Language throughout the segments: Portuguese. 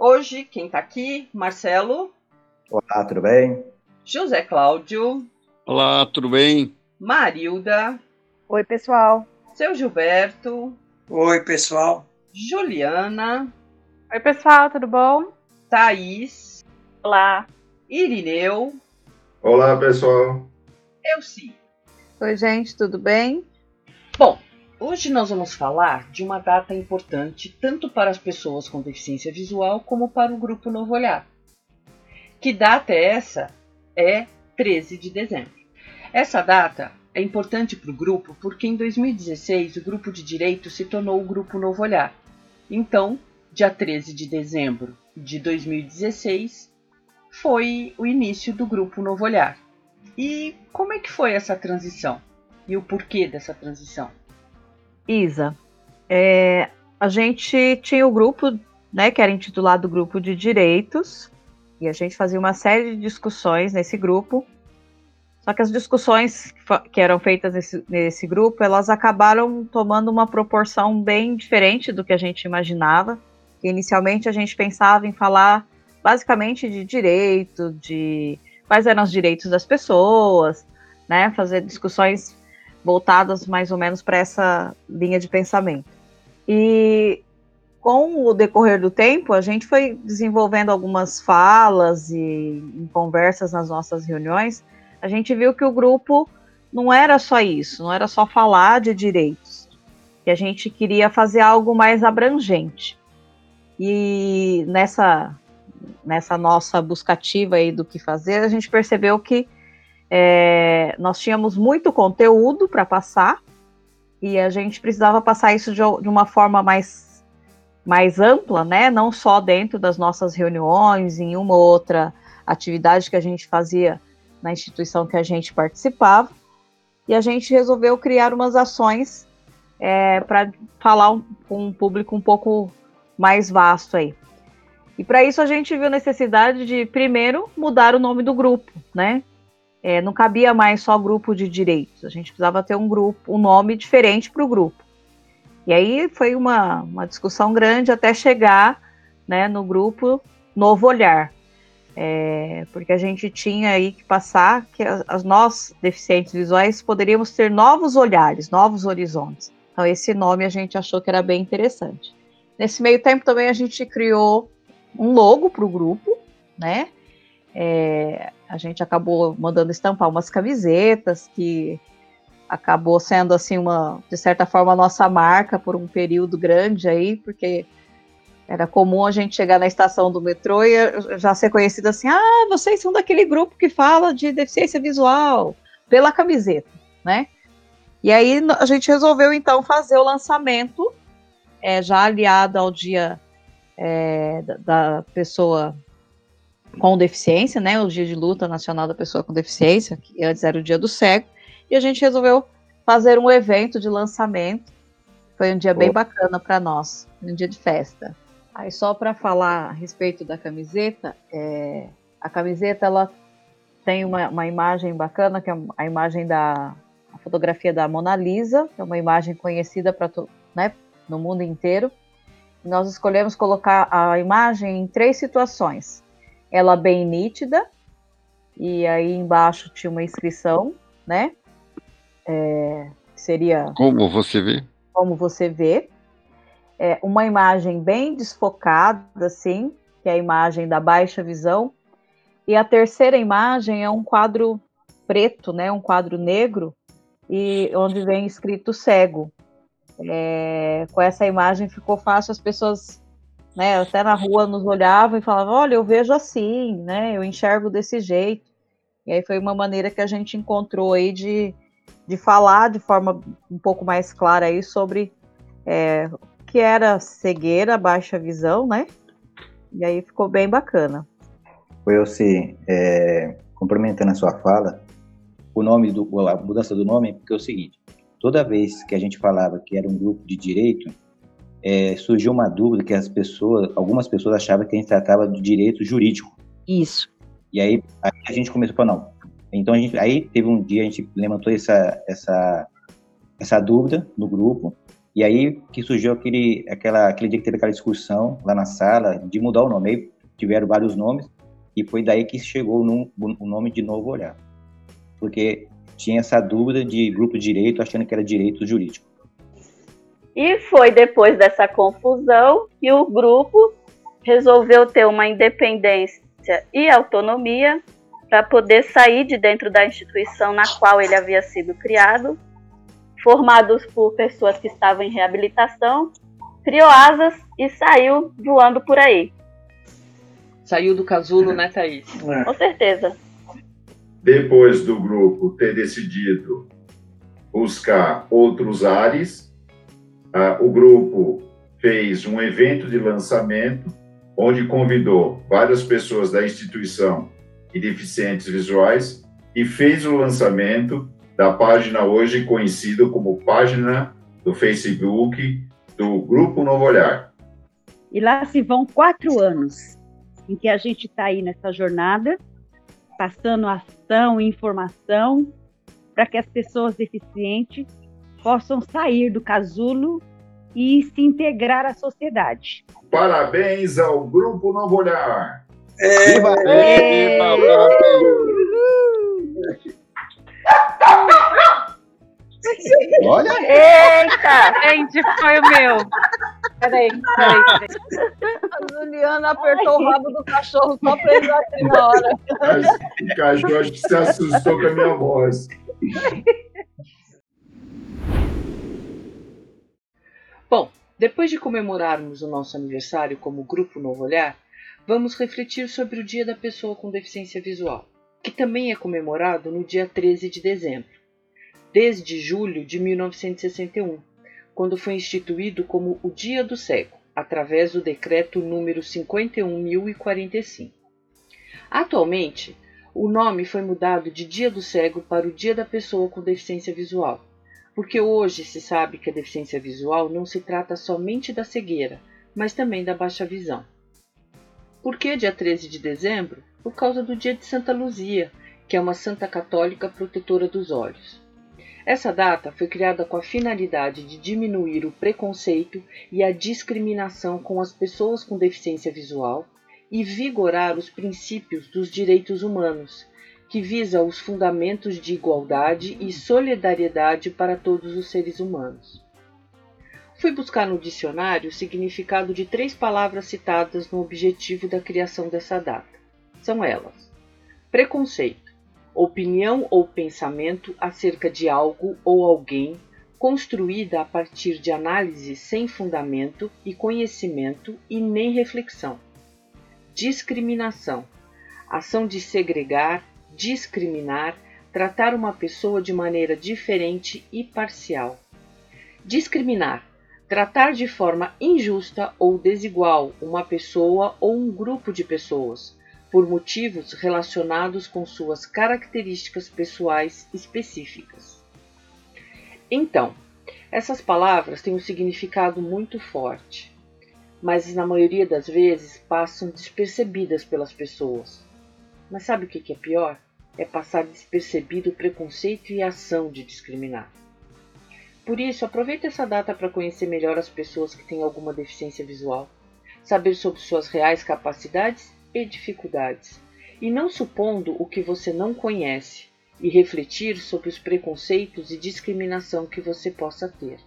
Hoje, quem está aqui? Marcelo. Olá, tudo bem? José Cláudio. Olá, tudo bem? Marilda. Oi, pessoal. Seu Gilberto. Oi, pessoal. Juliana. Oi, pessoal, tudo bom? Thaís. Olá. Irineu. Olá, pessoal. Eu sim. Oi, gente, tudo bem? Bom, hoje nós vamos falar de uma data importante tanto para as pessoas com deficiência visual como para o Grupo Novo Olhar. Que data é essa? É 13 de dezembro. Essa data é importante para o grupo porque em 2016 o grupo de direito se tornou o Grupo Novo Olhar. Então, dia 13 de dezembro de 2016 foi o início do Grupo Novo Olhar. E como é que foi essa transição? E o porquê dessa transição? Isa, é, a gente tinha o grupo, né, que era intitulado Grupo de Direitos, e a gente fazia uma série de discussões nesse grupo. Só que as discussões que eram feitas nesse, nesse grupo, elas acabaram tomando uma proporção bem diferente do que a gente imaginava. Inicialmente a gente pensava em falar basicamente de direito, de quais eram os direitos das pessoas, né, fazer discussões voltadas mais ou menos para essa linha de pensamento. E com o decorrer do tempo, a gente foi desenvolvendo algumas falas e em conversas nas nossas reuniões, a gente viu que o grupo não era só isso, não era só falar de direitos, que a gente queria fazer algo mais abrangente. E nessa nessa nossa buscativa aí do que fazer, a gente percebeu que é, nós tínhamos muito conteúdo para passar e a gente precisava passar isso de, de, uma forma mais, mais ampla, né? Não só dentro das nossas reuniões, em uma ou outra atividade que a gente fazia na instituição que a gente participava. E a gente resolveu criar umas ações é, para falar com um público um pouco mais vasto aí. E para isso a gente viu necessidade de, primeiro, mudar o nome do grupo, né? É, não cabia mais só grupo de direitos, a gente precisava ter um grupo, um nome diferente para o grupo. E aí foi uma, uma discussão grande até chegar né, no grupo Novo Olhar. É, porque a gente tinha aí que passar que as, as nós, deficientes visuais, poderíamos ter novos olhares, novos horizontes. Então esse nome a gente achou que era bem interessante. Nesse meio tempo também a gente criou um logo para o grupo, né? É, a gente acabou mandando estampar umas camisetas que acabou sendo assim uma, de certa forma, a nossa marca por um período grande aí, porque era comum a gente chegar na estação do metrô e já ser conhecido assim, ah, vocês são daquele grupo que fala de deficiência visual, pela camiseta, né? E aí a gente resolveu então fazer o lançamento, é, já aliado ao dia é, da, da, pessoa com deficiência, né? O dia de luta nacional da pessoa com deficiência, que antes era o dia do cego, e a gente resolveu fazer um evento de lançamento. Foi um dia bem bacana para nós, um dia de festa. Aí só para falar a respeito da camiseta, é, a camiseta ela tem uma, uma, imagem bacana, que é a imagem da a fotografia da Mona Lisa, que é uma imagem conhecida para né, no mundo inteiro nós escolhemos colocar a imagem em três situações. Ela bem nítida, e aí embaixo tinha uma inscrição, né? É, seria. Como você vê? Como você vê. É, uma imagem bem desfocada, assim, que é a imagem da baixa visão, E a terceira imagem é um quadro preto, né, um quadro negro, e onde vem escrito cego. É, com essa imagem ficou fácil as pessoas, né, até na rua nos olhavam e falavam, olha, eu vejo assim, né, eu enxergo desse jeito. E aí foi uma maneira que a gente encontrou aí de, de falar de forma um pouco mais clara aí sobre é, o que era cegueira, baixa visão, né? E aí ficou bem bacana. Eu se é, complementando a sua fala, o nome do a mudança do nome porque é o seguinte: toda vez que a gente falava que era um grupo de direito, é, surgiu uma dúvida que as pessoas, algumas pessoas achavam que a gente tratava do direito jurídico. Isso. E aí, aí a gente começou a não. Então a gente, aí teve um dia a gente levantou essa essa essa dúvida no grupo e aí que surgiu aquele aquela aquele dia que teve aquela discussão lá na sala de mudar o nome. Aí tiveram vários nomes e foi daí que chegou no, o nome de Novo Olhar porque tinha essa dúvida de grupo de direito, achando que era direito jurídico. E foi depois dessa confusão que o grupo resolveu ter uma independência e autonomia para poder sair de dentro da instituição na qual ele havia sido criado, formados por pessoas que estavam em reabilitação, criou asas e saiu voando por aí. Saiu do casulo, né, Thaís? É. Com certeza depois do grupo ter decidido buscar outros ares, uh, o grupo fez um evento de lançamento onde convidou várias pessoas da instituição e deficientes visuais e fez o lançamento da página hoje conhecida como página do Facebook do Grupo Novo Olhar. E lá se vão quatro anos em que a gente está aí nessa jornada passando ação e informação para que as pessoas deficientes possam sair do casulo e se integrar à sociedade. Parabéns ao Grupo Novo Olhar! É. Viva! É. Olha! Eita! Gente, foi o meu! Peraí, peraí, peraí. A Juliana apertou Ai. o rabo do cachorro só pra ele aqui na hora. O cachorro acho que se assustou com a minha voz. Bom, depois de comemorarmos o nosso aniversário como Grupo Novo Olhar, vamos refletir sobre o Dia da Pessoa com Deficiência Visual, que também é comemorado no dia 13 de dezembro, desde julho de 1961, quando foi instituído como o Dia do Cego, através do decreto número 51045. Atualmente, o nome foi mudado de Dia do Cego para o Dia da Pessoa com Deficiência Visual, porque hoje se sabe que a deficiência visual não se trata somente da cegueira, mas também da baixa visão. Por que dia 13 de dezembro? Por causa do dia de Santa Luzia, que é uma santa católica protetora dos olhos. Essa data foi criada com a finalidade de diminuir o preconceito e a discriminação com as pessoas com deficiência visual e vigorar os princípios dos direitos humanos, que visa os fundamentos de igualdade e solidariedade para todos os seres humanos. Fui buscar no dicionário o significado de três palavras citadas no objetivo da criação dessa data. São elas: preconceito, opinião ou pensamento acerca de algo ou alguém construída a partir de análise sem fundamento e conhecimento e nem reflexão. Discriminação ação de segregar, discriminar, tratar uma pessoa de maneira diferente e parcial. Discriminar tratar de forma injusta ou desigual uma pessoa ou um grupo de pessoas, por motivos relacionados com suas características pessoais específicas. Então, essas palavras têm um significado muito forte, mas na maioria das vezes passam despercebidas pelas pessoas. Mas sabe o que é pior? É passar despercebido o preconceito e a ação de discriminar. Por isso, aproveite essa data para conhecer melhor as pessoas que têm alguma deficiência visual, saber sobre suas reais capacidades e dificuldades, e não supondo o que você não conhece, e refletir sobre os preconceitos e discriminação que você possa ter.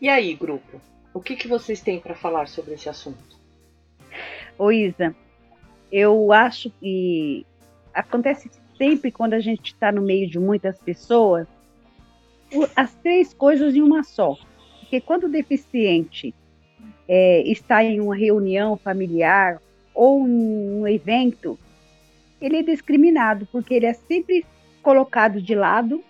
E aí, grupo, o que, que vocês têm para falar sobre esse assunto? Ô Isa, eu acho que acontece sempre quando a gente está no meio de muitas pessoas, as três coisas em uma só. Porque quando o deficiente é, está em uma reunião familiar ou em um evento, ele é discriminado, porque ele é sempre colocado de lado,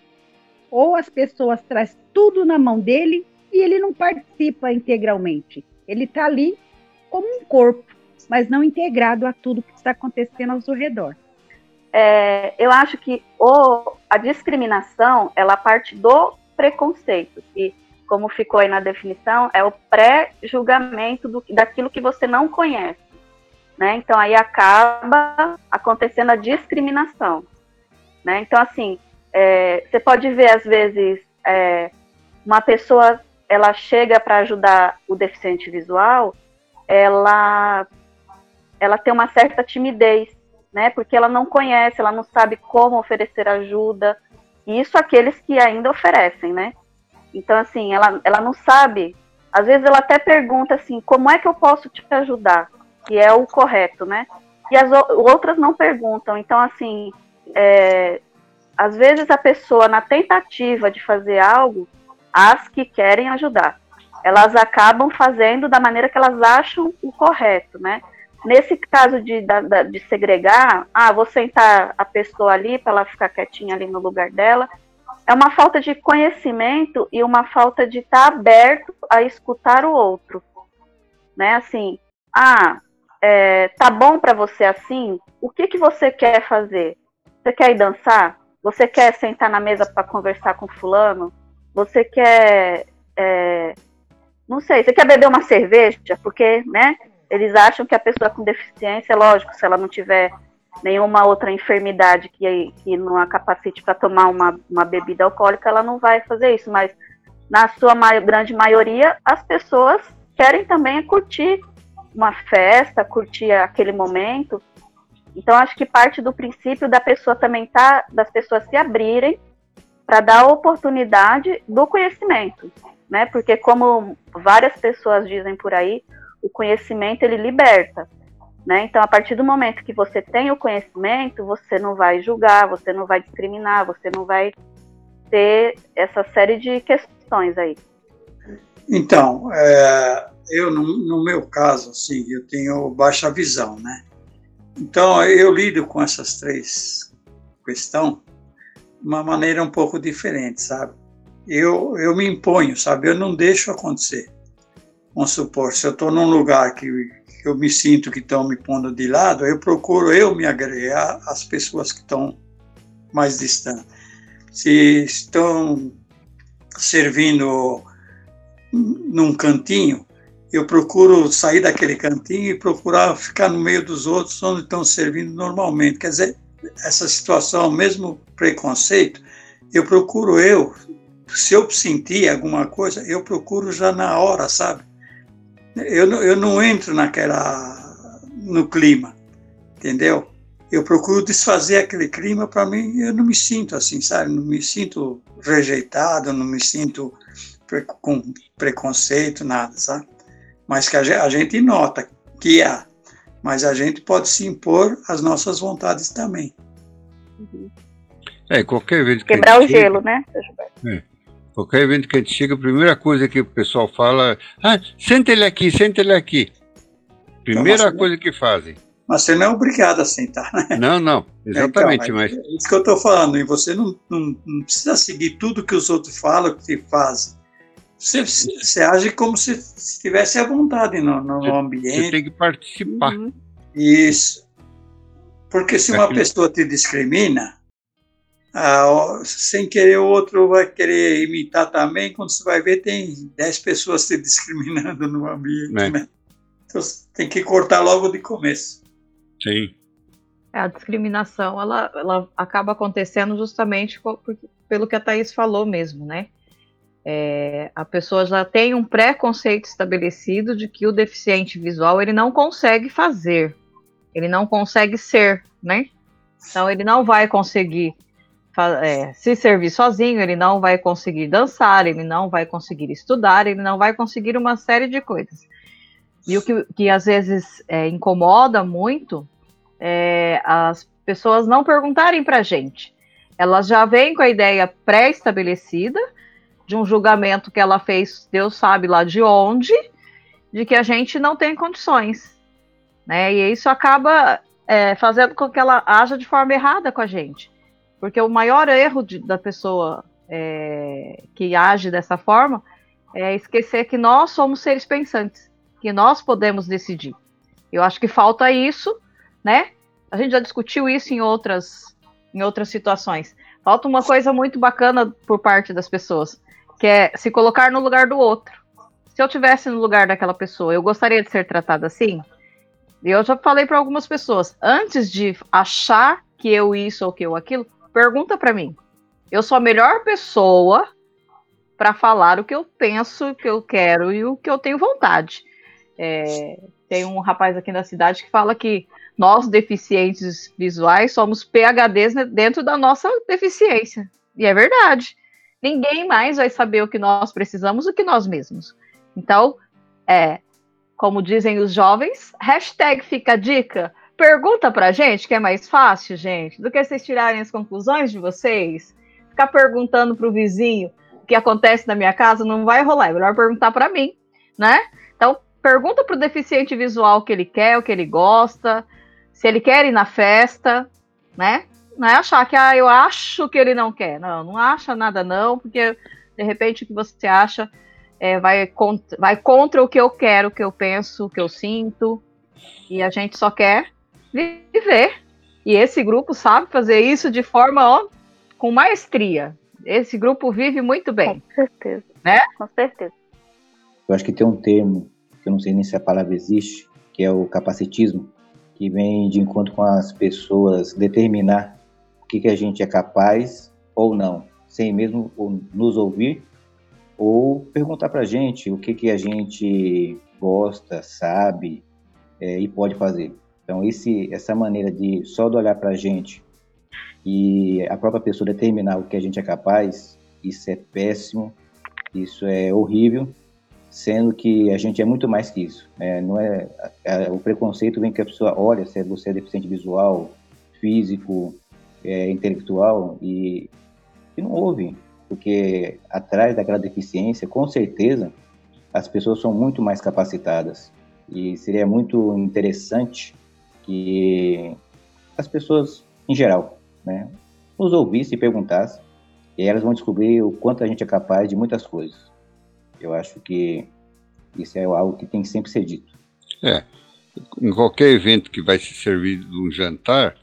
ou as pessoas trazem tudo na mão dele e ele não participa integralmente. Ele está ali como um corpo, mas não integrado a tudo que está acontecendo ao seu redor. É, eu acho que o, a discriminação ela parte do preconceito, que como ficou aí na definição, é o pré-julgamento daquilo que você não conhece. Né? Então aí acaba acontecendo a discriminação. Né? Então, assim, é, você pode ver, às vezes, é, uma pessoa ela chega para ajudar o deficiente visual, ela, ela tem uma certa timidez, né? Porque ela não conhece, ela não sabe como oferecer ajuda. E isso aqueles que ainda oferecem, né? Então, assim, ela, ela não sabe. Às vezes ela até pergunta assim, como é que eu posso te ajudar? Que é o correto, né? E as outras não perguntam. Então, assim, é, às vezes a pessoa, na tentativa de fazer algo, as que querem ajudar, elas acabam fazendo da maneira que elas acham o correto, né? Nesse caso de, de segregar, ah, vou sentar a pessoa ali para ela ficar quietinha ali no lugar dela, é uma falta de conhecimento e uma falta de estar tá aberto a escutar o outro, né? Assim, ah, é, tá bom para você assim? O que que você quer fazer? Você quer ir dançar? Você quer sentar na mesa para conversar com fulano? Você quer, é, não sei, você quer beber uma cerveja? Porque, né? Eles acham que a pessoa com deficiência, lógico, se ela não tiver nenhuma outra enfermidade que, que não a capacite para tomar uma, uma bebida alcoólica, ela não vai fazer isso. Mas na sua maior, grande maioria, as pessoas querem também curtir uma festa, curtir aquele momento. Então, acho que parte do princípio da pessoa também tá, das pessoas se abrirem para dar a oportunidade do conhecimento, né? Porque como várias pessoas dizem por aí, o conhecimento ele liberta, né? Então, a partir do momento que você tem o conhecimento, você não vai julgar, você não vai discriminar, você não vai ter essa série de questões aí. Então, é, eu no, no, meu caso, assim, eu tenho baixa visão, né? Então, eu lido com essas três questões de uma maneira um pouco diferente, sabe? Eu, eu me imponho, sabe? Eu não deixo acontecer. Vamos supor, se eu estou num lugar que, eu me sinto que estão me pondo de lado, eu procuro eu me agregar às pessoas que estão mais distantes. Se estão servindo num cantinho, eu procuro sair daquele cantinho e procurar ficar no meio dos outros onde estão servindo normalmente. Quer dizer, essa situação, mesmo preconceito, eu procuro eu, se eu sentir alguma coisa, eu procuro já na hora, sabe? Eu, eu não entro naquela, no clima, entendeu? Eu procuro desfazer aquele clima para mim, eu não me sinto assim, sabe? Não me sinto rejeitado, não me sinto com preconceito, nada, sabe? mas que a gente nota que há, mas a gente pode se impor as nossas vontades também. É, qualquer evento que Quebrar o gelo, né, é, qualquer evento que a gente chega, a primeira coisa que o pessoal fala, ah, senta ele aqui, senta ele aqui. Primeira então, coisa que fazem. Mas você não é obrigado a sentar, né? Não, não, exatamente. Então, mas... É isso que eu estou falando, e você não, não, não, precisa seguir tudo que os outros falam, que fazem. Você, você age como se estivesse à vontade no, no você, ambiente. Você tem que participar. Isso. Porque se uma pessoa te discrimina, ah, sem querer o outro vai querer imitar também, quando você vai ver, tem 10 pessoas te discriminando no ambiente, é. né? Então tem que cortar logo de começo. Sim. É, a discriminação, ela, ela acaba acontecendo justamente pelo que a Thaís falou mesmo, né? É, a pessoa já tem um preconceito estabelecido de que o deficiente visual ele não consegue fazer, ele não consegue ser, né? Então ele não vai conseguir é, se servir sozinho, ele não vai conseguir dançar, ele não vai conseguir estudar, ele não vai conseguir uma série de coisas. E o que, que às vezes é, incomoda muito é, as pessoas não perguntarem para a gente. Elas já vêm com a ideia pré-estabelecida de um julgamento que ela fez, Deus sabe lá de onde, de que a gente não tem condições. Né? E isso acaba é, fazendo com que ela haja de forma errada com a gente. Porque o maior erro de, da pessoa é, que age dessa forma é esquecer que nós somos seres pensantes, que nós podemos decidir. Eu acho que falta isso, né? A gente já discutiu isso em outras, em outras situações. Falta uma coisa muito bacana por parte das pessoas, que é se colocar no lugar do outro. Se eu tivesse no lugar daquela pessoa, eu gostaria de ser tratada assim? Eu já falei para algumas pessoas, antes de achar que eu isso ou que eu aquilo, pergunta para mim. Eu sou a melhor pessoa para falar o que eu penso, o que eu quero e o que eu tenho vontade. É, tem um rapaz aqui na cidade que fala que nós, deficientes visuais, somos PHDs dentro da nossa deficiência. E é verdade. Ninguém mais vai saber o que nós precisamos do que nós mesmos. Então, é, como dizem os jovens, hashtag fica a dica. Pergunta pra gente, que é mais fácil, gente, do que vocês tirarem as conclusões de vocês. Ficar perguntando pro vizinho o que acontece na minha casa não vai rolar. É melhor perguntar para mim, né? Então, pergunta pro deficiente visual o que ele quer, o que ele gosta, se ele quer ir na festa, né? Não é achar que ah, eu acho que ele não quer. Não, não acha nada não, porque de repente o que você acha é, vai, contra, vai contra o que eu quero, o que eu penso, o que eu sinto. E a gente só quer viver. E esse grupo sabe fazer isso de forma ó, com maestria. Esse grupo vive muito bem. Com certeza. Né? Com certeza. Eu acho que tem um termo, que eu não sei nem se a palavra existe, que é o capacitismo, que vem de encontro com as pessoas determinar o que, que a gente é capaz ou não, sem mesmo nos ouvir ou perguntar para a gente o que, que a gente gosta, sabe é, e pode fazer. Então, esse, essa maneira de só de olhar para a gente e a própria pessoa determinar o que a gente é capaz, isso é péssimo, isso é horrível sendo que a gente é muito mais que isso. É, não é, é, o preconceito vem que a pessoa olha se você é deficiente visual, físico, é, intelectual e, e não ouve, porque atrás daquela deficiência, com certeza, as pessoas são muito mais capacitadas e seria muito interessante que as pessoas, em geral, né, nos ouvissem e perguntassem, e elas vão descobrir o quanto a gente é capaz de muitas coisas. Eu acho que isso é algo que tem que sempre ser dito. É. Em qualquer evento que vai se servir de um jantar,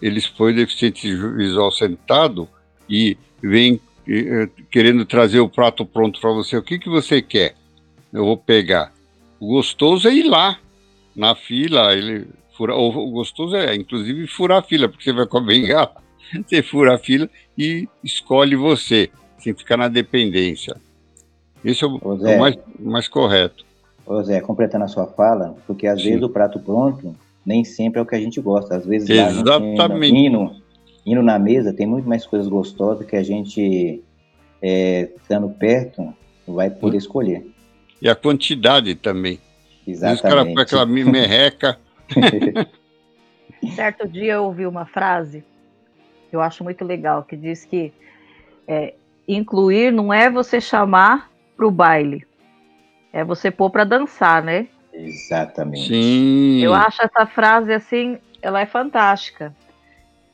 eles põem deficiente visual sentado e vem eh, querendo trazer o prato pronto para você. O que, que você quer? Eu vou pegar. O gostoso é ir lá, na fila, ele fura, o gostoso é, inclusive, furar a fila, porque você vai com a bengala, você fura a fila e escolhe você, sem ficar na dependência. Esse é o, Zé, o mais, mais correto. Ô Zé, completando a sua fala, porque às Sim. vezes o prato pronto nem sempre é o que a gente gosta. Às vezes Exatamente. indo, indo na mesa tem muito mais coisas gostosas que a gente, é, estando perto, vai poder escolher. E a quantidade também. Exatamente. Os caras põem aquela merreca. certo dia eu ouvi uma frase que eu acho muito legal, que diz que é, incluir não é você chamar para o baile. É você pôr para dançar, né? Exatamente. Sim. Eu acho essa frase assim, ela é fantástica.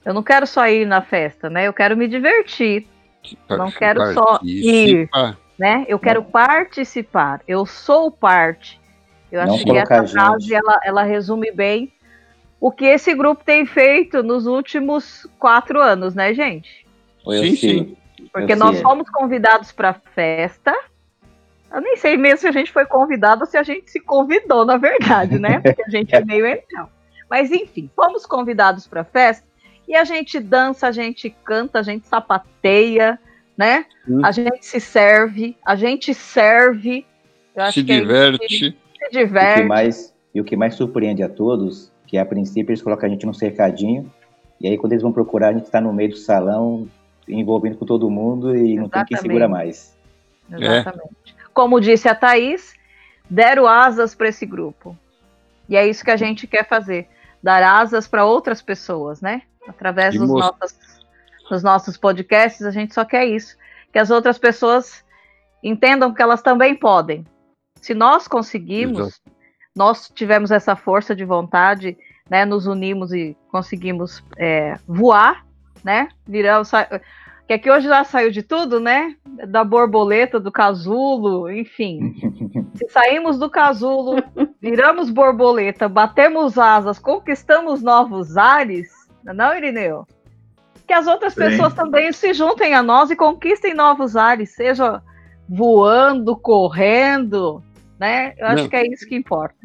Eu não quero só ir na festa, né? Eu quero me divertir. Não quero só ir, né? Eu quero participar. Eu sou parte. Eu não acho que essa frase ela, ela resume bem o que esse grupo tem feito nos últimos quatro anos, né, gente? Sim, sim. Porque nós fomos convidados para a festa, eu nem sei mesmo se a gente foi convidado ou se a gente se convidou, na verdade, né? Porque a gente é meio então. Mas enfim, fomos convidados para a festa e a gente dança, a gente canta, a gente sapateia, né? Hum. A gente se serve, a gente serve. se diverte. Se diverte. E o, que mais, e o que mais surpreende a todos, que a princípio eles colocam a gente num cercadinho, e aí quando eles vão procurar, a gente está no meio do salão, envolvendo com todo mundo e Exatamente. não tem quem segura mais. Exatamente. É como disse a Thaís, deram asas para esse grupo. E é isso que a gente quer fazer. dar asas para outras pessoas, né? Através dos nossos, dos nossos podcasts, a gente só quer isso, que as outras pessoas entendam que elas também podem. Se nós conseguimos, Exato. nós tivemos essa força de vontade, né? Nos unimos e conseguimos é, voar, né? Viramos, que aqui hoje já saiu de tudo, né? Da borboleta, do casulo, enfim. Se saímos do casulo, viramos borboleta, batemos asas, conquistamos novos ares, não, Irineu? Que as outras Sim. pessoas também se juntem a nós e conquistem novos ares, seja voando, correndo, né? Eu acho não. que é isso que importa.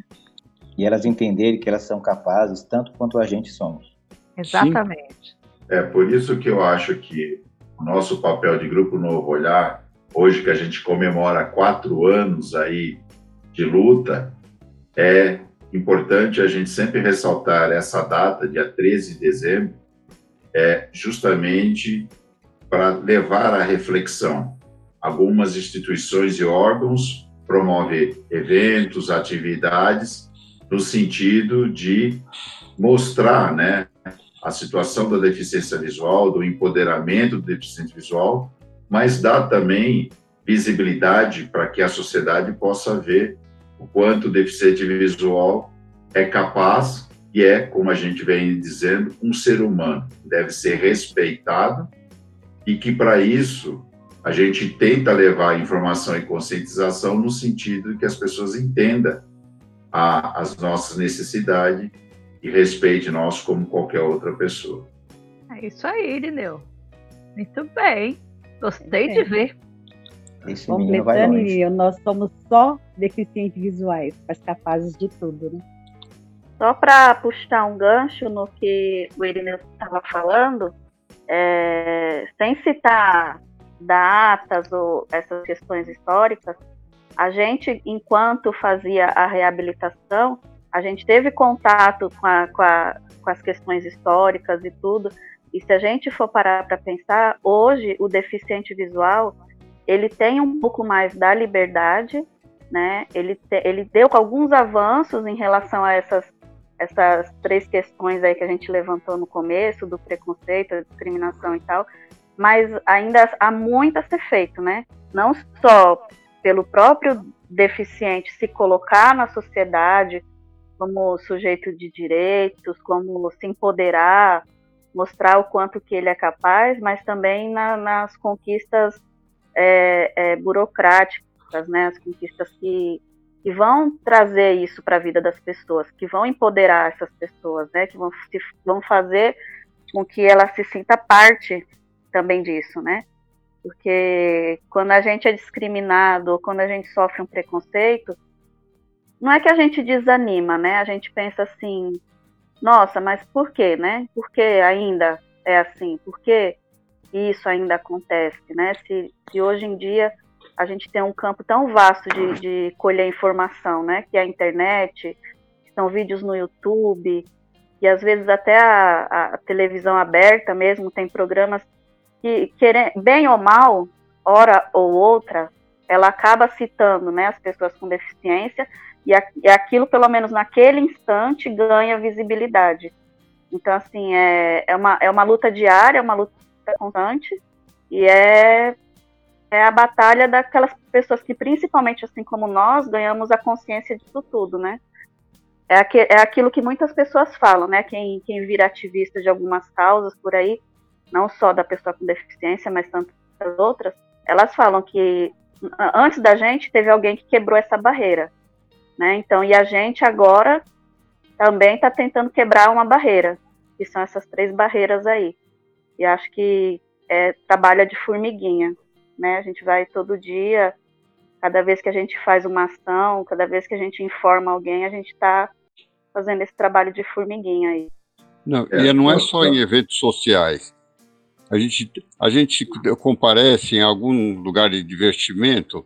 E elas entenderem que elas são capazes tanto quanto a gente somos. Exatamente. Sim. É por isso que eu acho que nosso papel de Grupo Novo Olhar, hoje que a gente comemora quatro anos aí de luta, é importante a gente sempre ressaltar essa data, dia 13 de dezembro, é justamente para levar à reflexão. Algumas instituições e órgãos promovem eventos, atividades, no sentido de mostrar né, a situação da deficiência visual, do empoderamento do deficiente visual, mas dá também visibilidade para que a sociedade possa ver o quanto o deficiente visual é capaz e é, como a gente vem dizendo, um ser humano, deve ser respeitado e que para isso a gente tenta levar informação e conscientização no sentido de que as pessoas entendam a, as nossas necessidades e respeite nós como qualquer outra pessoa. É isso aí, Irineu. Muito bem. Gostei é. de ver. Esse Completando, nós somos só deficientes visuais, mas capazes de tudo, né? Só para puxar um gancho no que o Irineu estava falando, é, sem citar datas ou essas questões históricas, a gente, enquanto fazia a reabilitação, a gente teve contato com, a, com, a, com as questões históricas e tudo, e se a gente for parar para pensar, hoje o deficiente visual ele tem um pouco mais da liberdade, né? Ele, te, ele deu alguns avanços em relação a essas, essas três questões aí que a gente levantou no começo, do preconceito, da discriminação e tal, mas ainda há muito a ser feito, né? Não só pelo próprio deficiente se colocar na sociedade, como sujeito de direitos, como se empoderar, mostrar o quanto que ele é capaz, mas também na, nas conquistas é, é, burocráticas, né, as conquistas que, que vão trazer isso para a vida das pessoas, que vão empoderar essas pessoas, né, que vão, se, vão fazer com que ela se sinta parte também disso, né? Porque quando a gente é discriminado ou quando a gente sofre um preconceito, não é que a gente desanima, né? A gente pensa assim, nossa, mas por quê, né? Por que ainda é assim? Por que isso ainda acontece, né? Se, se hoje em dia a gente tem um campo tão vasto de, de colher informação, né? Que é a internet, são vídeos no YouTube, e às vezes até a, a televisão aberta mesmo tem programas que, querem, bem ou mal, hora ou outra, ela acaba citando né, as pessoas com deficiência e, a, e aquilo, pelo menos naquele instante, ganha visibilidade. Então, assim, é, é, uma, é uma luta diária, é uma luta constante, e é, é a batalha daquelas pessoas que, principalmente assim como nós, ganhamos a consciência disso tudo, né? É, é aquilo que muitas pessoas falam, né? Quem, quem vira ativista de algumas causas por aí, não só da pessoa com deficiência, mas tantas outras, elas falam que antes da gente teve alguém que quebrou essa barreira. Né? Então, e a gente agora também está tentando quebrar uma barreira, que são essas três barreiras aí. E acho que é, trabalha de formiguinha, né? A gente vai todo dia, cada vez que a gente faz uma ação, cada vez que a gente informa alguém, a gente está fazendo esse trabalho de formiguinha aí. Não, é, e não é só em eventos sociais. A gente, a gente comparece em algum lugar de divertimento,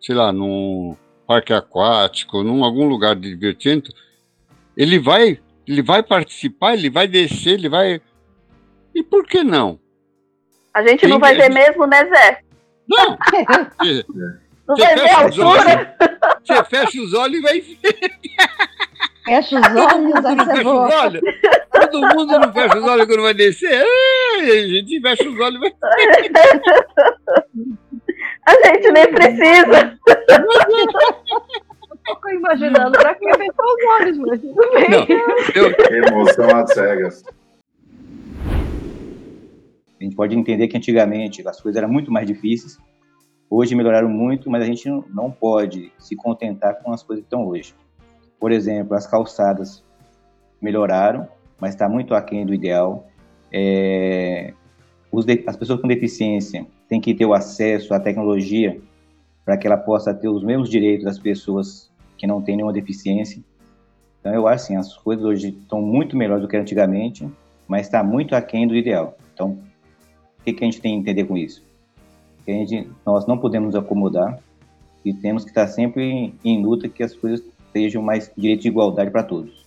sei lá, num, parque aquático, num algum lugar de divertimento, ele vai, ele vai participar, ele vai descer, ele vai. E por que não? A gente Tem não vai ver mesmo, né, Zé? Não! não vai ver a altura? Olhos, você fecha os olhos e vai ver. Fecha os olhos, fecha os olhos. Todo mundo não fecha os olhos quando vai descer. Ai, a gente fecha os olhos. Vai... A gente nem precisa. Eu tô imaginando pra que fechar os olhos, mas tudo bem. Não, eu... Emoção às cegas. A gente pode entender que antigamente as coisas eram muito mais difíceis, hoje melhoraram muito, mas a gente não pode se contentar com as coisas que estão hoje. Por exemplo, as calçadas melhoraram, mas está muito aquém do ideal. É, as pessoas com deficiência têm que ter o acesso à tecnologia para que ela possa ter os mesmos direitos das pessoas que não têm nenhuma deficiência. Então, eu acho assim, as coisas hoje estão muito melhores do que antigamente, mas está muito aquém do ideal. Então, o que, que a gente tem que entender com isso? Que a gente, nós não podemos nos acomodar e temos que estar sempre em luta que as coisas sejam mais direito de igualdade para todos.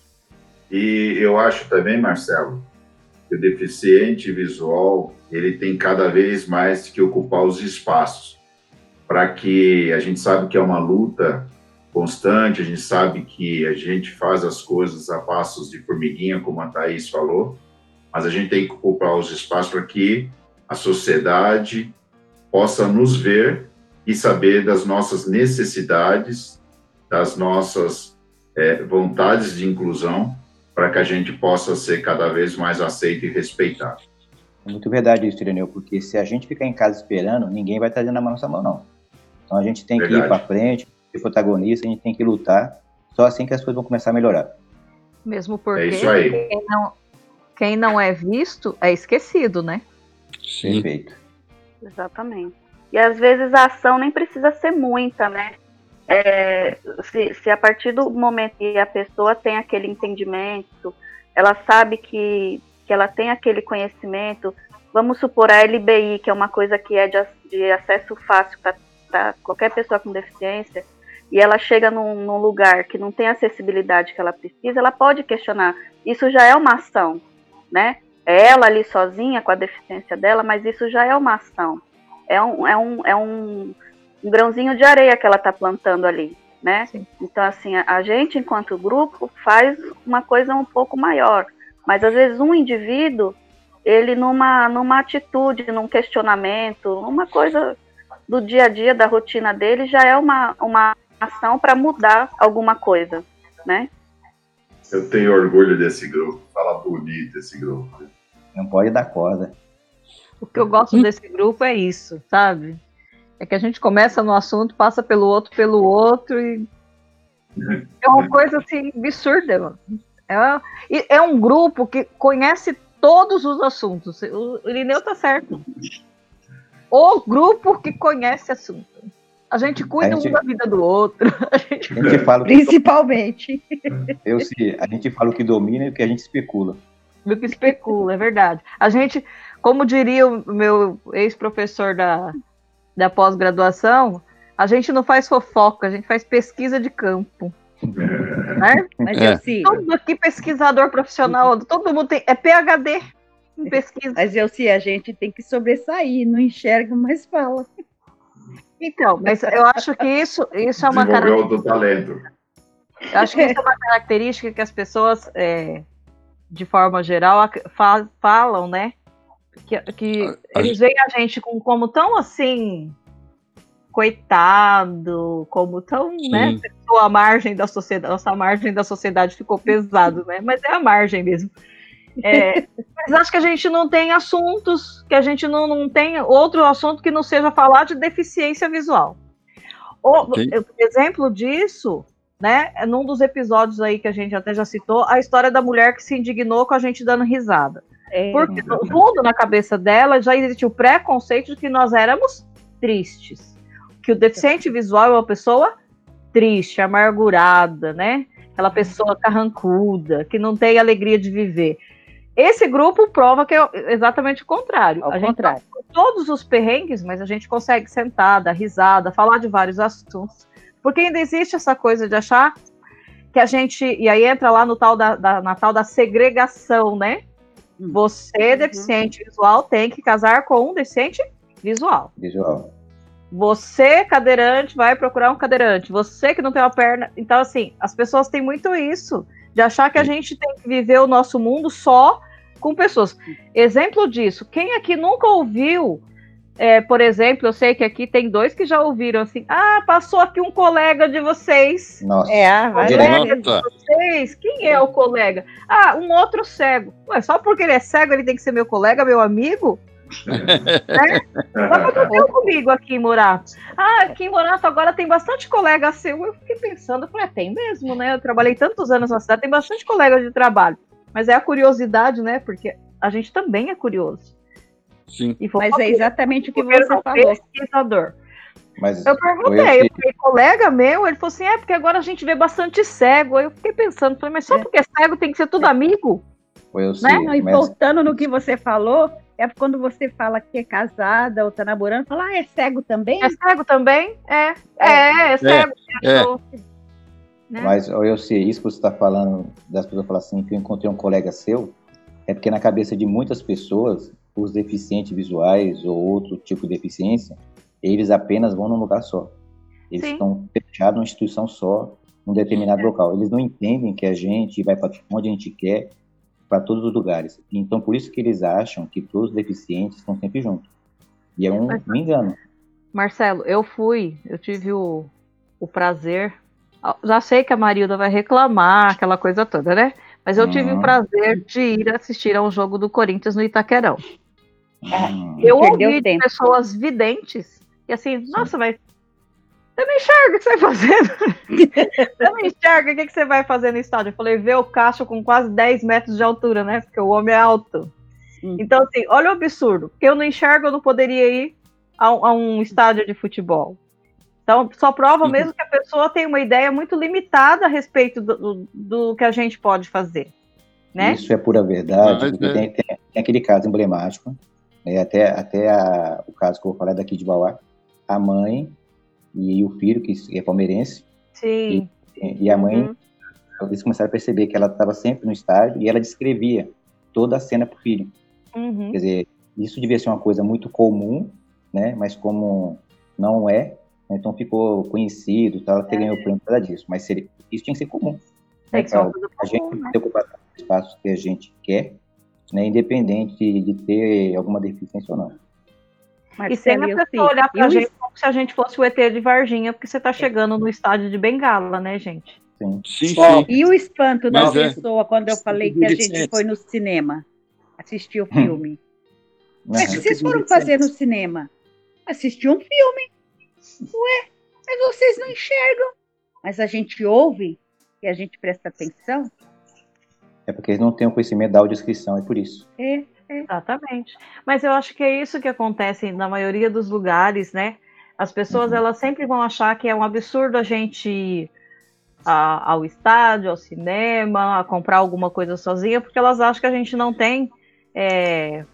E eu acho também, Marcelo, que o deficiente visual ele tem cada vez mais que ocupar os espaços para que a gente sabe que é uma luta constante, a gente sabe que a gente faz as coisas a passos de formiguinha, como a Thaís falou, mas a gente tem que ocupar os espaços para que a sociedade possa nos ver e saber das nossas necessidades, das nossas é, vontades de inclusão, para que a gente possa ser cada vez mais aceito e respeitado. É muito verdade isso, Ireneu, porque se a gente ficar em casa esperando, ninguém vai estar dando a nossa mão, não. Então a gente tem verdade. que ir para frente, ser protagonista, a gente tem que lutar, só assim que as coisas vão começar a melhorar. Mesmo porque é quem, não, quem não é visto é esquecido, né? Sim. Perfeito. Exatamente. E às vezes a ação nem precisa ser muita, né? É, se, se, a partir do momento que a pessoa tem aquele entendimento, ela sabe que, que ela tem aquele conhecimento, vamos supor a LBI, que é uma coisa que é de, de acesso fácil para qualquer pessoa com deficiência, e ela chega num, num, lugar que não tem acessibilidade que ela precisa, ela pode questionar. Isso já é uma ação, né? É ela ali sozinha com a deficiência dela, mas isso já é uma ação. É um, é um, é um um grãozinho de areia que ela está plantando ali, né? Sim. Então, assim, a, gente, enquanto grupo, faz uma coisa um pouco maior. Mas, às vezes, um indivíduo, ele numa, numa atitude, num questionamento, uma coisa do dia a dia, da rotina dele, já é uma, uma ação para mudar alguma coisa, né? Eu tenho orgulho desse grupo. Fala bonito esse grupo. Não pode dar corda. O que eu gosto desse grupo é isso, sabe? É que a gente começa no assunto, passa pelo outro, pelo outro e. É uma coisa assim absurda, mano. É, é um grupo que conhece todos os assuntos. O Irineu tá certo. O grupo que conhece assunto. A gente cuida a gente, um da vida do outro. A gente, a gente fala Principalmente. Eu sei, a gente fala o que domina e o que a gente especula. O que especula, é verdade. A gente, como diria o meu ex-professor da, da pós-graduação, a gente não faz fofoca, a gente faz pesquisa de campo. né? Mas é. eu Todo aqui pesquisador profissional, todo mundo tem. É PHD em pesquisa. Mas eu sim, a gente tem que sobressair, não enxerga, mas fala. Então, mas eu acho que isso, isso é uma característica. talento. Eu acho que isso é uma característica que as pessoas, é, de forma geral, falam, né? Que, que a, eles veem a gente com, como tão assim coitado, como tão, Sim. né, pessoa à margem da sociedade, nossa margem da sociedade ficou pesado, né, mas é a margem mesmo. É, mas acho que a gente não tem assuntos, que a gente não, não tem outro assunto que não seja falar de deficiência visual. O, exemplo disso, né, é num dos episódios aí que a gente até já citou, a história da mulher que se indignou com a gente dando risada. É. Porque no fundo, na cabeça dela, já existia o preconceito de que nós éramos tristes. Que o deficiente visual é uma pessoa triste, amargurada, né? Aquela pessoa carrancuda, que não tem alegria de viver. Esse grupo prova que é exatamente o contrário. Ao a contrário. gente tá todos os perrengues, mas a gente consegue sentar, dar risada, falar de vários assuntos. Porque ainda existe essa coisa de achar que a gente. E aí entra lá no tal da, da na tal da segregação, né? Você, uhum. deficiente visual, tem que casar com um deficiente visual. Visual. Você, cadeirante, vai procurar um cadeirante. Você que não tem uma perna. Então, assim, as pessoas têm muito isso. De achar que a gente tem que viver o nosso mundo só com pessoas. Exemplo disso, quem aqui nunca ouviu, é, por exemplo, eu sei que aqui tem dois que já ouviram assim, ah, passou aqui um colega de vocês. Nossa. É, colega de vocês. Quem é o colega? Ah, um outro cego. Ué, só porque ele é cego ele tem que ser meu colega, meu amigo? né? aconteceu comigo aqui em Morato. Ah, aqui em Morato agora tem bastante colega seu. Eu fiquei pensando, falei, é, tem mesmo, né? Eu trabalhei tantos anos na cidade, tem bastante colega de trabalho. Mas é a curiosidade, né? Porque a gente também é curioso. Sim. Mas é exatamente o que você falou. Pesquisador. Mas eu perguntei, eu falei, colega meu, ele falou assim: é porque agora a gente vê bastante cego. Aí eu fiquei pensando, falei, mas só é. porque é cego tem que ser tudo amigo? Eu sei, né? E mas... voltando no que você falou, é quando você fala que é casada ou tá namorando, fala, ah, é cego também? É cego também? É. É, é, é cego. É. Né? Mas eu sei, isso que você está falando, das pessoas falam assim, que eu encontrei um colega seu, é porque na cabeça de muitas pessoas, os deficientes visuais ou outro tipo de deficiência, eles apenas vão num lugar só. Eles Sim. estão fechados numa instituição só, num determinado é. local. Eles não entendem que a gente vai para onde a gente quer para todos os lugares. Então, por isso que eles acham que todos os deficientes estão sempre juntos. E é um, um engano. Marcelo, eu fui, eu tive o, o prazer. Já sei que a Marilda vai reclamar, aquela coisa toda, né? Mas eu tive o uhum. prazer de ir assistir ao jogo do Corinthians no Itaquerão. Uhum. Eu ouvi de pessoas videntes e assim, nossa, mas você não enxerga o que você vai fazendo. você não enxerga o que você vai fazer no estádio. Eu falei, ver o Cacho com quase 10 metros de altura, né? Porque o homem é alto. Hum. Então, assim, olha o absurdo. Porque eu não enxergo, eu não poderia ir a, a um estádio de futebol. Então, só prova uhum. mesmo que a pessoa tem uma ideia muito limitada a respeito do, do, do que a gente pode fazer. Né? Isso é pura verdade. É. Tem, tem, tem, aquele caso emblemático, né, até, até a, o caso que eu vou falar daqui de Bauá. A mãe e o filho, que é palmeirense. Sim. E, e a mãe, uhum. eles começaram a perceber que ela estava sempre no estádio e ela descrevia toda a cena para o filho. Uhum. Quer dizer, isso devia ser uma coisa muito comum, né? Mas como não é, né, então ficou conhecido, tá? ela é. ganhou o prêmio por causa disso. Mas seria, isso tinha que ser comum. Né, a gente né? ter ocupado o espaço que a gente quer, né, independente de, de ter alguma deficiência ou não. Marcelo, e sem a pessoa olhar pra gente como se a gente fosse o ET de Varginha, porque você tá chegando no estádio de Bengala, né, gente? Sim. sim, sim. E o espanto Mas da é. pessoa quando eu falei que a gente foi no cinema assistir o hum. filme. Mas o que vocês foram fazer no cinema? Assistir um filme. Ué, mas vocês não enxergam. Mas a gente ouve e a gente presta atenção. É porque eles não têm o conhecimento da audiodescrição, é por isso. É. Exatamente. Mas eu acho que é isso que acontece na maioria dos lugares, né? As pessoas uhum. elas sempre vão achar que é um absurdo a gente ir a, ao estádio, ao cinema, a comprar alguma coisa sozinha, porque elas acham que a gente não tem. É...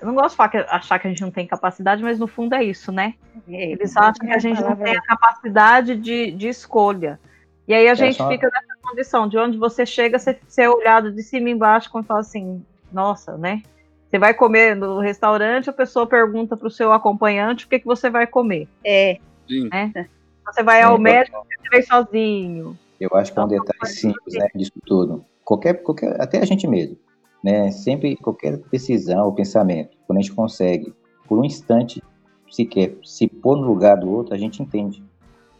Eu não gosto de falar que, achar que a gente não tem capacidade, mas no fundo é isso, né? É, Eles acham que a gente não tem a capacidade de, de escolha. E aí a é gente fica nessa condição de onde você chega, você ser olhado de cima e embaixo, quando fala assim, nossa, né? Você vai comer no restaurante, a pessoa pergunta para o seu acompanhante o que, que você vai comer. É. Sim. Né? Você vai Sim, ao médico, você vai sozinho. Eu acho que é um então, detalhe simples né, disso tudo. Qualquer, qualquer, até a gente mesmo. Né? Sempre, qualquer decisão ou pensamento, quando a gente consegue, por um instante, sequer se pôr no lugar do outro, a gente entende.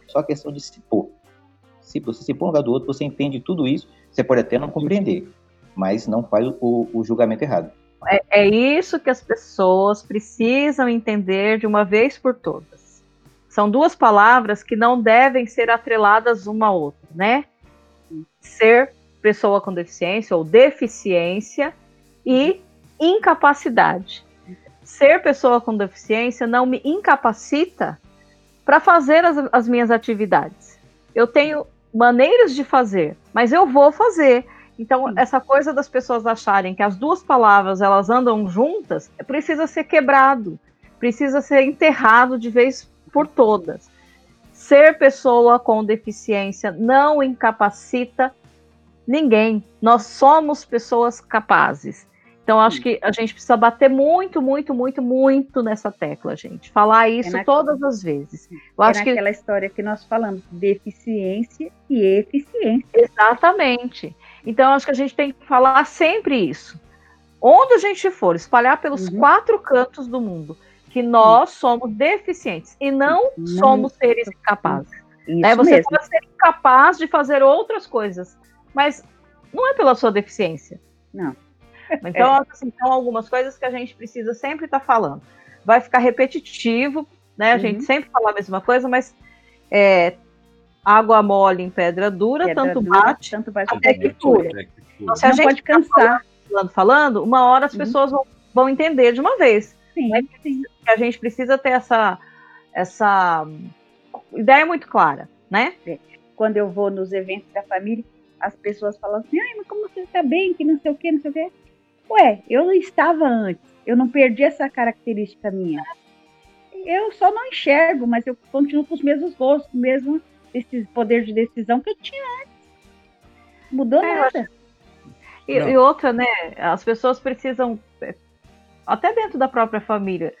Só a questão de se pôr. Se você se pôr no lugar do outro, você entende tudo isso, você pode até não compreender, mas não faz o, o julgamento errado. É, é isso que as pessoas precisam entender de uma vez por todas. São duas palavras que não devem ser atreladas uma à outra, né? Ser pessoa com deficiência ou deficiência e incapacidade. Ser pessoa com deficiência não me incapacita para fazer as, as minhas atividades. Eu tenho maneiras de fazer, mas eu vou fazer. Então, Sim. essa coisa das pessoas acharem que as duas palavras elas andam juntas, precisa ser quebrado, precisa ser enterrado de vez por todas. Ser pessoa com deficiência não incapacita ninguém. Nós somos pessoas capazes. Então, acho que a gente precisa bater muito, muito, muito, muito nessa tecla, gente. Falar é isso é todas as vezes. Eu é acho naquela que... história que nós falamos, deficiência e eficiência. Exatamente. Então, acho que a gente tem que falar sempre isso. Onde a gente for, espalhar pelos uhum. quatro cantos do mundo que nós somos deficientes e não, não somos seres incapazes. Né? Você mesmo. pode ser incapaz de fazer outras coisas, mas não é pela sua deficiência. Não. Então, é. assim, são algumas coisas que a gente precisa sempre estar tá falando. Vai ficar repetitivo, né? A uhum. gente sempre fala a mesma coisa, mas é, água mole em pedra dura, pedra tanto, dura bate, tanto bate até que cura. Então, se a gente pode cansar. Tá falando, falando, uma hora as uhum. pessoas vão, vão entender de uma vez. Sim, né? sim. A gente precisa ter essa, essa ideia muito clara, né? É. Quando eu vou nos eventos da família, as pessoas falam assim, ai, mas como você está bem, que não sei o que, não sei o que. Ué, eu não estava antes, eu não perdi essa característica minha. Eu só não enxergo, mas eu continuo com os mesmos gostos, mesmo esse poder de decisão que eu tinha antes. Mudou é, nada. E, e, outra, né? As pessoas precisam, é, até dentro da própria família,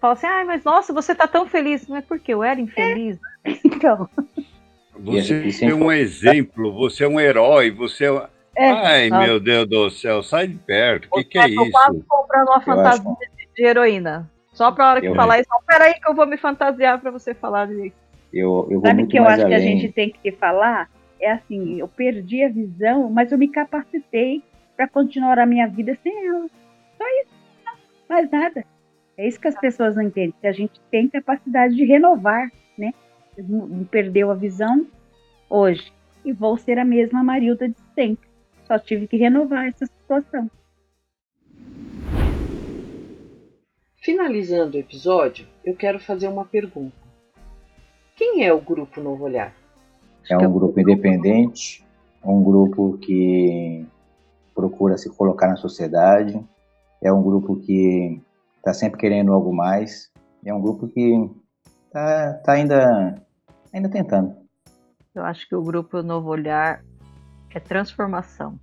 falar assim, ah, mas nossa, você tá tão feliz. Não é porque eu era infeliz. É. Então. Você é um exemplo, você é um herói, você é. É Ai, meu Deus do céu, sai de perto. O que, que é isso? Eu quase comprando uma fantasia acho... de heroína. Só pra hora que eu falar isso, peraí que eu vou me fantasiar pra você falar direito. Eu, eu Sabe que eu acho além. que a gente tem que falar? É assim, eu perdi a visão, mas eu me capacitei para continuar a minha vida sem ela. Só isso. Não, mais nada. É isso que as pessoas não entendem, que a gente tem capacidade de renovar, né? Não perdeu a visão hoje. E vou ser a mesma Marilda de sempre. Só tive que renovar essa situação. Finalizando o episódio, eu quero fazer uma pergunta. Quem é o Grupo Novo Olhar? É um grupo independente, um grupo que procura se colocar na sociedade, é um grupo que está sempre querendo algo mais. É um grupo que está tá ainda, ainda tentando. Eu acho que o grupo Novo Olhar é transformação.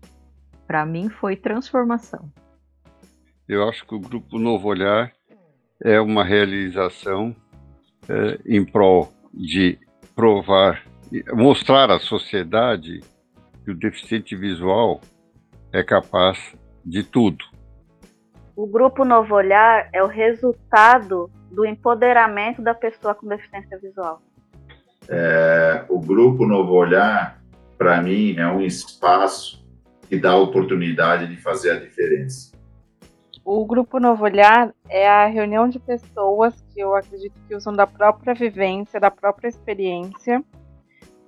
Para mim foi transformação. Eu acho que o grupo Novo Olhar é uma realização é, em prol de provar, mostrar à sociedade que o deficiente visual é capaz de tudo o Grupo Novo Olhar é o resultado do empoderamento da pessoa com deficiência visual. É, o Grupo Novo Olhar, para mim, é um espaço que dá a oportunidade de fazer a diferença. O Grupo Novo Olhar é a reunião de pessoas que eu acredito que usam da própria vivência, da própria experiência,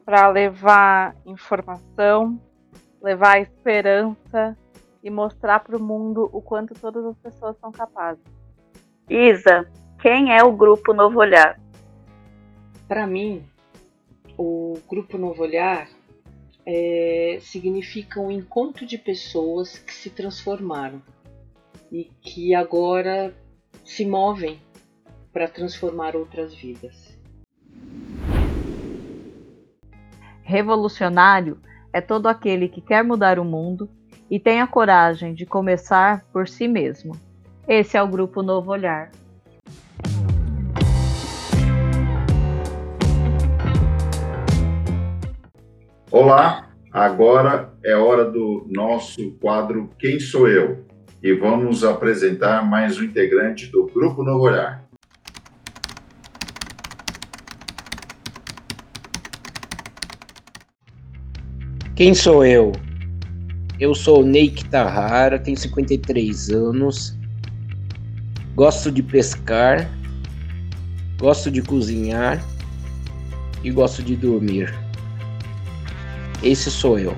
para levar informação, levar esperança, e mostrar para o mundo o quanto todas as pessoas são capazes. Isa, quem é o Grupo Novo Olhar? Para mim, o Grupo Novo Olhar é, significa um encontro de pessoas que se transformaram e que agora se movem para transformar outras vidas. Revolucionário é todo aquele que quer mudar o mundo e tenha coragem de começar por si mesmo. Esse é o Grupo Novo Olhar. Olá, agora é hora do nosso quadro Quem Sou Eu? E vamos apresentar mais um integrante do Grupo Novo Olhar. Quem sou eu? Eu sou o Ney Kitahara, tenho 53 anos, gosto de pescar, gosto de cozinhar e gosto de dormir. Esse sou eu.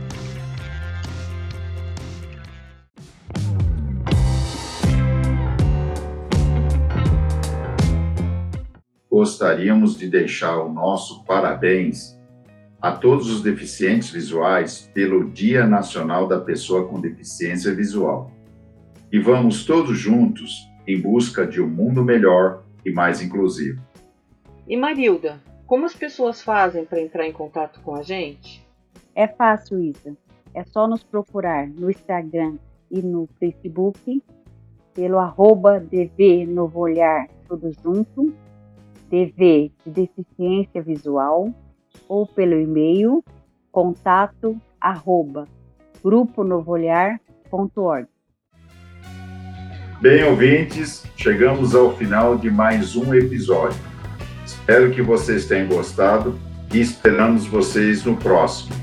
Gostaríamos de deixar o nosso parabéns a todos os deficientes visuais pelo Dia Nacional da Pessoa com Deficiência Visual. E vamos todos juntos em busca de um mundo melhor e mais inclusivo. E Marilda, como as pessoas fazem para entrar em contato com a gente? É fácil, Isa. É só nos procurar no Instagram e no Facebook pelo arroba DV Novo Olhar, tudo junto, DV de Deficiência Visual, ou pelo e-mail contato arroba. Bem, ouvintes, chegamos ao final de mais um episódio. Espero que vocês tenham gostado e esperamos vocês no próximo.